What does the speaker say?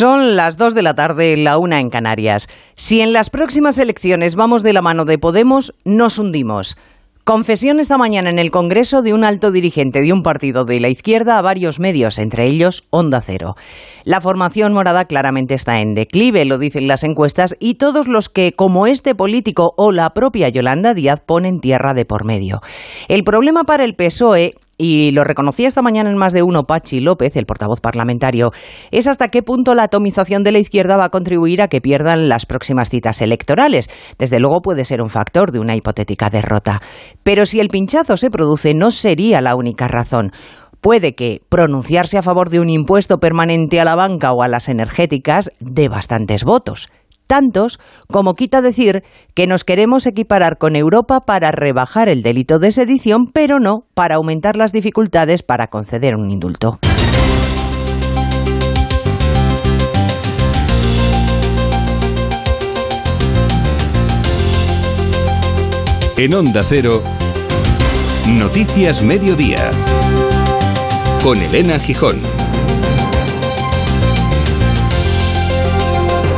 Son las 2 de la tarde, la una en Canarias. Si en las próximas elecciones vamos de la mano de Podemos, nos hundimos. Confesión esta mañana en el Congreso de un alto dirigente de un partido de la izquierda a varios medios, entre ellos Onda Cero. La formación morada claramente está en declive, lo dicen las encuestas, y todos los que, como este político o la propia Yolanda Díaz, ponen tierra de por medio. El problema para el PSOE y lo reconocía esta mañana en más de uno Pachi López, el portavoz parlamentario, es hasta qué punto la atomización de la izquierda va a contribuir a que pierdan las próximas citas electorales. Desde luego puede ser un factor de una hipotética derrota. Pero si el pinchazo se produce, no sería la única razón puede que pronunciarse a favor de un impuesto permanente a la banca o a las energéticas dé bastantes votos tantos como quita decir que nos queremos equiparar con Europa para rebajar el delito de sedición, pero no para aumentar las dificultades para conceder un indulto. En Onda Cero, Noticias Mediodía, con Elena Gijón.